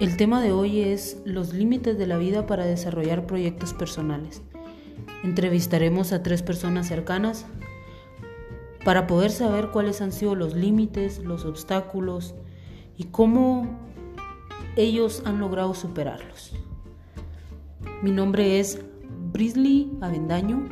El tema de hoy es los límites de la vida para desarrollar proyectos personales. Entrevistaremos a tres personas cercanas para poder saber cuáles han sido los límites, los obstáculos y cómo ellos han logrado superarlos. Mi nombre es Brisley Avendaño